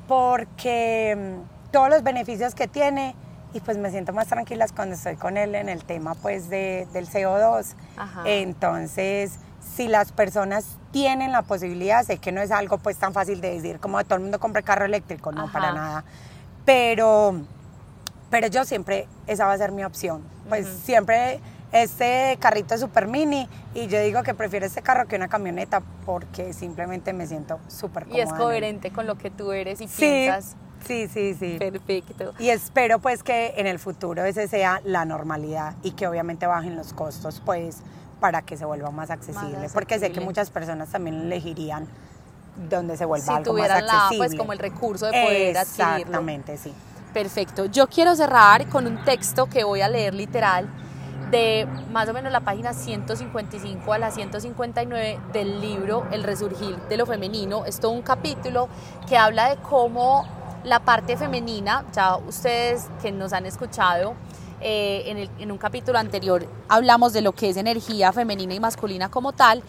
[SPEAKER 2] porque mm, todos los beneficios que tiene y pues me siento más tranquila cuando estoy con él en el tema pues de, del CO2.
[SPEAKER 1] Ajá.
[SPEAKER 2] Entonces, si las personas tienen la posibilidad, sé que no es algo pues tan fácil de decir como todo el mundo compra carro eléctrico, no
[SPEAKER 1] Ajá.
[SPEAKER 2] para nada, pero, pero yo siempre, esa va a ser mi opción, pues siempre este carrito es super mini y yo digo que prefiero este carro que una camioneta porque simplemente me siento súper cómoda.
[SPEAKER 1] y es coherente con lo que tú eres y
[SPEAKER 2] Sí,
[SPEAKER 1] piensas.
[SPEAKER 2] Sí, sí, sí.
[SPEAKER 1] Perfecto.
[SPEAKER 2] Y espero pues que en el futuro ese sea la normalidad y que obviamente bajen los costos pues para que se vuelva más accesible, porque sé que muchas personas también elegirían donde se vuelva
[SPEAKER 1] Si
[SPEAKER 2] algo más
[SPEAKER 1] tuvieran la,
[SPEAKER 2] accesible.
[SPEAKER 1] pues como el recurso de poder adquirirlo.
[SPEAKER 2] Exactamente, sí.
[SPEAKER 1] Perfecto. Yo quiero cerrar con un texto que voy a leer literal de más o menos la página 155 a la 159 del libro El resurgir de lo femenino. Es todo un capítulo que habla de cómo la parte femenina, ya ustedes que nos han escuchado, eh, en, el- en un capítulo anterior hablamos de lo que es energía femenina y masculina como tal,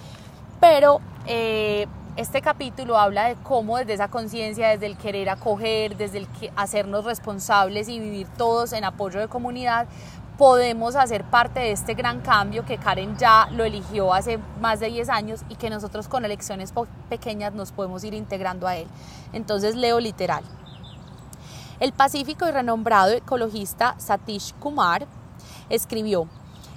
[SPEAKER 1] pero eh, este capítulo habla de cómo desde esa conciencia, desde el querer acoger, desde el hacernos responsables y vivir todos en apoyo de comunidad, podemos hacer parte de este gran cambio que Karen ya lo eligió hace más de 10 años y que nosotros con elecciones pequeñas nos podemos ir integrando a él. Entonces leo literal. El pacífico y renombrado ecologista Satish Kumar escribió,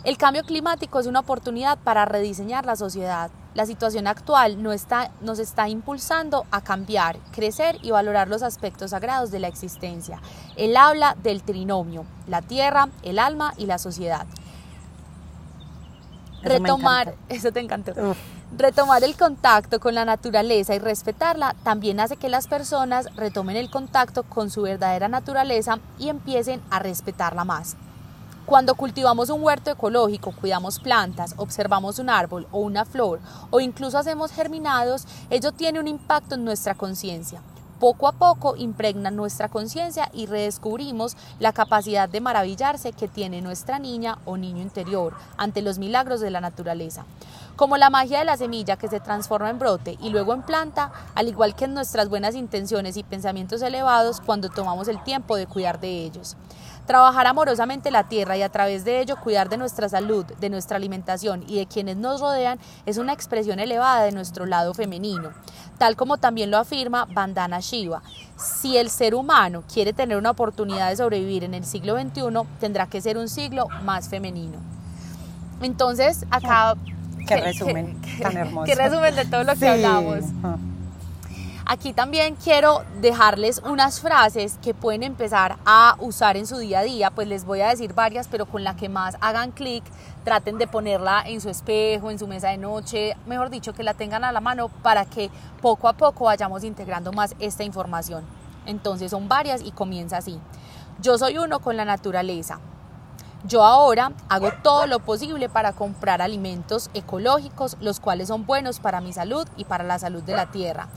[SPEAKER 1] El cambio climático es una oportunidad para rediseñar la sociedad. La situación actual no está, nos está impulsando a cambiar, crecer y valorar los aspectos sagrados de la existencia. Él habla del trinomio, la tierra, el alma y la sociedad. Retomar, (laughs) eso te encantó. Retomar el contacto con la naturaleza y respetarla también hace que las personas retomen el contacto con su verdadera naturaleza y empiecen a respetarla más. Cuando cultivamos un huerto ecológico, cuidamos plantas, observamos un árbol o una flor o incluso hacemos germinados, ello tiene un impacto en nuestra conciencia. Poco a poco impregna nuestra conciencia y redescubrimos la capacidad de maravillarse que tiene nuestra niña o niño interior ante los milagros de la naturaleza. Como la magia de la semilla que se transforma en brote y luego en planta, al igual que en nuestras buenas intenciones y pensamientos elevados cuando tomamos el tiempo de cuidar de ellos. Trabajar amorosamente la tierra y a través de ello cuidar de nuestra salud, de nuestra alimentación y de quienes nos rodean es una expresión elevada de nuestro lado femenino, tal como también lo afirma Bandana Shiva. Si el ser humano quiere tener una oportunidad de sobrevivir en el siglo XXI, tendrá que ser un siglo más femenino. Entonces, acá...
[SPEAKER 2] Qué, resumen tan hermoso.
[SPEAKER 1] Qué resumen de todo lo que hablamos. Aquí también quiero dejarles unas frases que pueden empezar a usar en su día a día, pues les voy a decir varias, pero con la que más hagan clic, traten de ponerla en su espejo, en su mesa de noche, mejor dicho, que la tengan a la mano para que poco a poco vayamos integrando más esta información. Entonces son varias y comienza así. Yo soy uno con la naturaleza. Yo ahora hago todo lo posible para comprar alimentos ecológicos, los cuales son buenos para mi salud y para la salud de la tierra.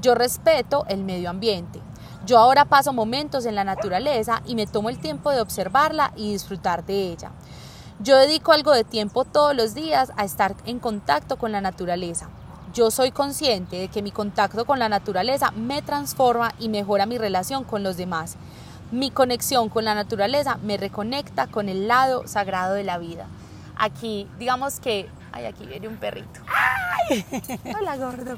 [SPEAKER 1] Yo respeto el medio ambiente. Yo ahora paso momentos en la naturaleza y me tomo el tiempo de observarla y disfrutar de ella. Yo dedico algo de tiempo todos los días a estar en contacto con la naturaleza. Yo soy consciente de que mi contacto con la naturaleza me transforma y mejora mi relación con los demás. Mi conexión con la naturaleza me reconecta con el lado sagrado de la vida. Aquí, digamos que, ay, aquí viene un perrito. ¡Ay! (laughs) Hola, gordo.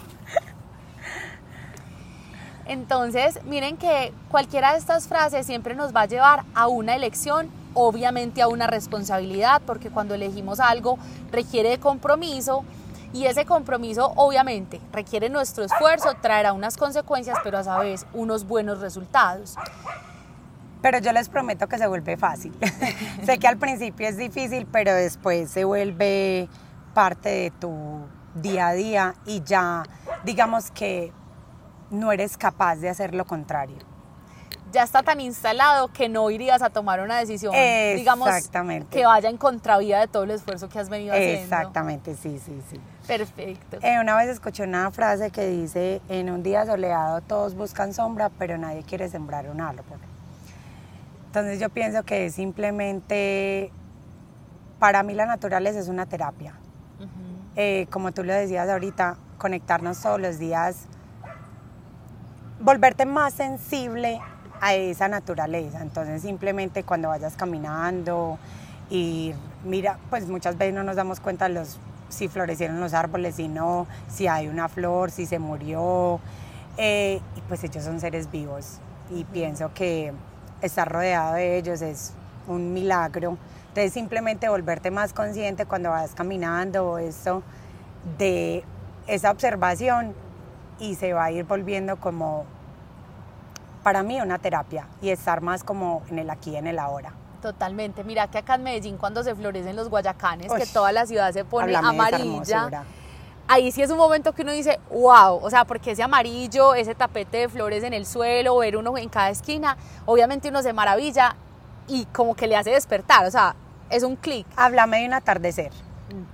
[SPEAKER 1] Entonces, miren que cualquiera de estas frases siempre nos va a llevar a una elección, obviamente a una responsabilidad, porque cuando elegimos algo requiere de compromiso y ese compromiso obviamente requiere nuestro esfuerzo, traerá unas consecuencias, pero a su vez unos buenos resultados.
[SPEAKER 2] Pero yo les prometo que se vuelve fácil. (laughs) sé que al principio es difícil, pero después se vuelve parte de tu día a día y ya digamos que no eres capaz de hacer lo contrario.
[SPEAKER 1] Ya está tan instalado que no irías a tomar una decisión, digamos, que vaya en contravía de todo el esfuerzo que has venido haciendo.
[SPEAKER 2] Exactamente, sí, sí, sí.
[SPEAKER 1] Perfecto.
[SPEAKER 2] Eh, una vez escuché una frase que dice, en un día soleado todos buscan sombra, pero nadie quiere sembrar un árbol. Entonces yo pienso que simplemente, para mí la naturaleza es una terapia. Eh, como tú lo decías ahorita, conectarnos todos los días volverte más sensible a esa naturaleza. Entonces simplemente cuando vayas caminando y mira, pues muchas veces no nos damos cuenta los, si florecieron los árboles, si no, si hay una flor, si se murió. Eh, y pues ellos son seres vivos y pienso que estar rodeado de ellos es un milagro. Entonces simplemente volverte más consciente cuando vas caminando o eso de esa observación y se va a ir volviendo como, para mí, una terapia y estar más como en el aquí, en el ahora.
[SPEAKER 1] Totalmente. Mira que acá en Medellín cuando se florecen los guayacanes, que toda la ciudad se pone amarilla. Ahí sí es un momento que uno dice, wow, o sea, porque ese amarillo, ese tapete de flores en el suelo, ver uno en cada esquina, obviamente uno se maravilla y como que le hace despertar, o sea, es un clic.
[SPEAKER 2] Háblame de un atardecer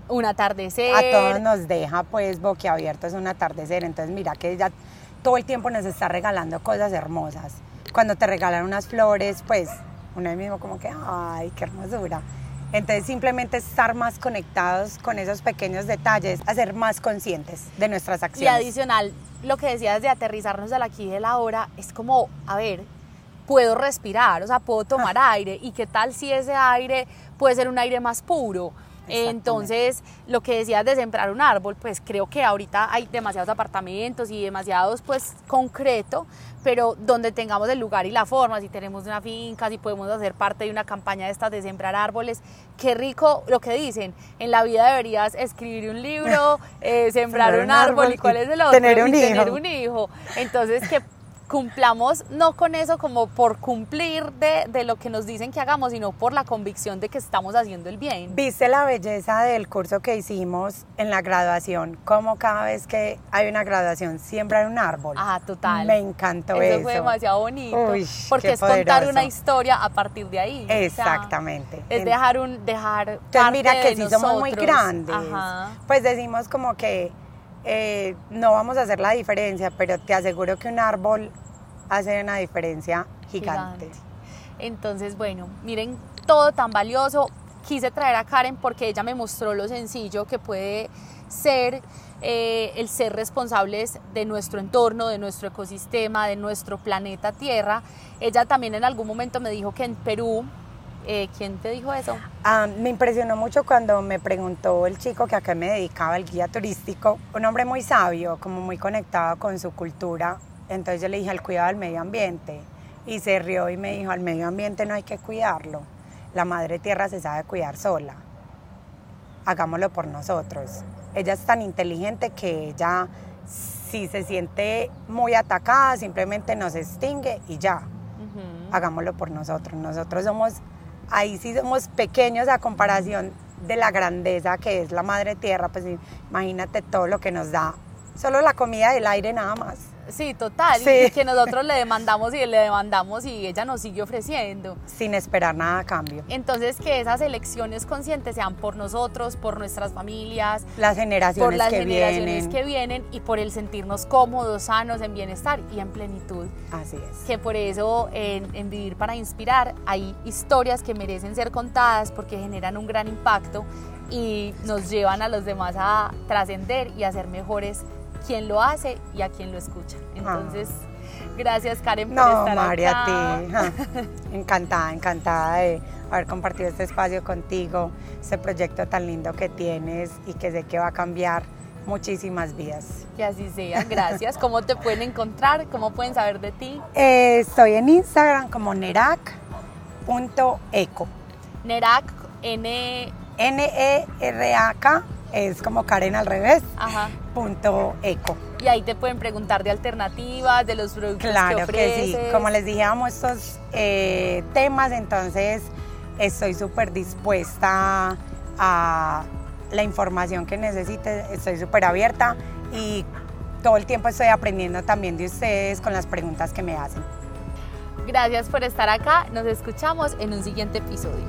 [SPEAKER 1] un atardecer.
[SPEAKER 2] A todos nos deja pues boquiabierto, es un atardecer. Entonces mira que ella todo el tiempo nos está regalando cosas hermosas. Cuando te regalan unas flores, pues uno mismo como que, ay, qué hermosura. Entonces simplemente estar más conectados con esos pequeños detalles, hacer más conscientes de nuestras acciones.
[SPEAKER 1] Y adicional, lo que decías de aterrizarnos al aquí y de la hora, es como, a ver, puedo respirar, o sea, puedo tomar aire. ¿Y qué tal si ese aire puede ser un aire más puro? Entonces, lo que decías de sembrar un árbol, pues creo que ahorita hay demasiados apartamentos y demasiados, pues, concreto, pero donde tengamos el lugar y la forma, si tenemos una finca, si podemos hacer parte de una campaña de estas de sembrar árboles, qué rico lo que dicen, en la vida deberías escribir un libro, eh, sembrar, un, árbol, y cuál es el otro,
[SPEAKER 2] tener un, hijo.
[SPEAKER 1] tener un hijo. Entonces, que cumplamos no con eso como por cumplir de, de, lo que nos dicen que hagamos, sino por la convicción de que estamos haciendo el bien.
[SPEAKER 2] ¿Viste la belleza del curso que hicimos en la graduación? Como cada vez que hay una graduación siembran un árbol.
[SPEAKER 1] Ah, total.
[SPEAKER 2] Me encantó eso.
[SPEAKER 1] Eso fue demasiado bonito. Uy, porque es contar una historia a partir de ahí.
[SPEAKER 2] Exactamente.
[SPEAKER 1] O sea, es dejar un dejar
[SPEAKER 2] Entonces,
[SPEAKER 1] parte
[SPEAKER 2] mira que
[SPEAKER 1] de nosotros.
[SPEAKER 2] somos muy grandes,
[SPEAKER 1] Ajá.
[SPEAKER 2] pues decimos como que eh, no vamos a hacer la diferencia, pero te aseguro que un árbol hace una diferencia gigante.
[SPEAKER 1] Entonces, bueno, miren todo tan valioso. Quise traer a Karen porque ella me mostró lo sencillo que puede ser eh, el ser responsables de nuestro entorno, de nuestro ecosistema, de nuestro planeta Tierra. Ella también en algún momento me dijo que en Perú, eh, ¿quién te dijo eso?
[SPEAKER 2] Ah, me impresionó mucho cuando me preguntó el chico que a qué me dedicaba, el guía turístico, un hombre muy sabio, como muy conectado con su cultura. Entonces yo le dije al cuidado del medio ambiente y se rió y me dijo, al medio ambiente no hay que cuidarlo, la madre tierra se sabe cuidar sola, hagámoslo por nosotros. Ella es tan inteligente que ella si se siente muy atacada simplemente nos extingue y ya, hagámoslo por nosotros. Nosotros somos, ahí sí somos pequeños a comparación de la grandeza que es la madre tierra, pues imagínate todo lo que nos da, solo la comida y el aire nada más.
[SPEAKER 1] Sí, total.
[SPEAKER 2] Sí.
[SPEAKER 1] Y que nosotros le demandamos y le demandamos y ella nos sigue ofreciendo.
[SPEAKER 2] sin esperar nada a cambio.
[SPEAKER 1] Entonces, que esas elecciones conscientes sean por nosotros, por nuestras familias,
[SPEAKER 2] Las generaciones
[SPEAKER 1] por las
[SPEAKER 2] que
[SPEAKER 1] generaciones
[SPEAKER 2] vienen.
[SPEAKER 1] que vienen y por el sentirnos cómodos, sanos, en bienestar y en plenitud.
[SPEAKER 2] Así es.
[SPEAKER 1] Que por eso en, en Vivir para Inspirar hay historias que merecen ser contadas porque generan un gran impacto y nos llevan a los demás a trascender y a ser mejores quien lo hace y a quien lo escucha. Entonces, gracias Karen por
[SPEAKER 2] Ah. No,
[SPEAKER 1] estar
[SPEAKER 2] María,
[SPEAKER 1] acá.
[SPEAKER 2] a ti. (laughs) Encantada, encantada de haber compartido este espacio contigo, este proyecto tan lindo que tienes y que sé que va a cambiar muchísimas vidas.
[SPEAKER 1] Que así sea, gracias. ¿Cómo te pueden encontrar? ¿Cómo pueden saber de ti?
[SPEAKER 2] Eh, estoy en Instagram como nerac.eco.
[SPEAKER 1] Nerak, N,
[SPEAKER 2] N-E-R-A-K es como Karen al revés,
[SPEAKER 1] ajá.
[SPEAKER 2] punto eco.
[SPEAKER 1] Y ahí te pueden preguntar de alternativas, de los productos
[SPEAKER 2] Claro
[SPEAKER 1] que
[SPEAKER 2] que,
[SPEAKER 1] ofreces.
[SPEAKER 2] sí, como les dije, amo estos eh, temas, entonces estoy súper dispuesta a la información que necesite, estoy súper abierta y todo el tiempo estoy aprendiendo también de ustedes con las preguntas que me hacen.
[SPEAKER 1] Gracias por estar acá. Nos escuchamos en un siguiente episodio.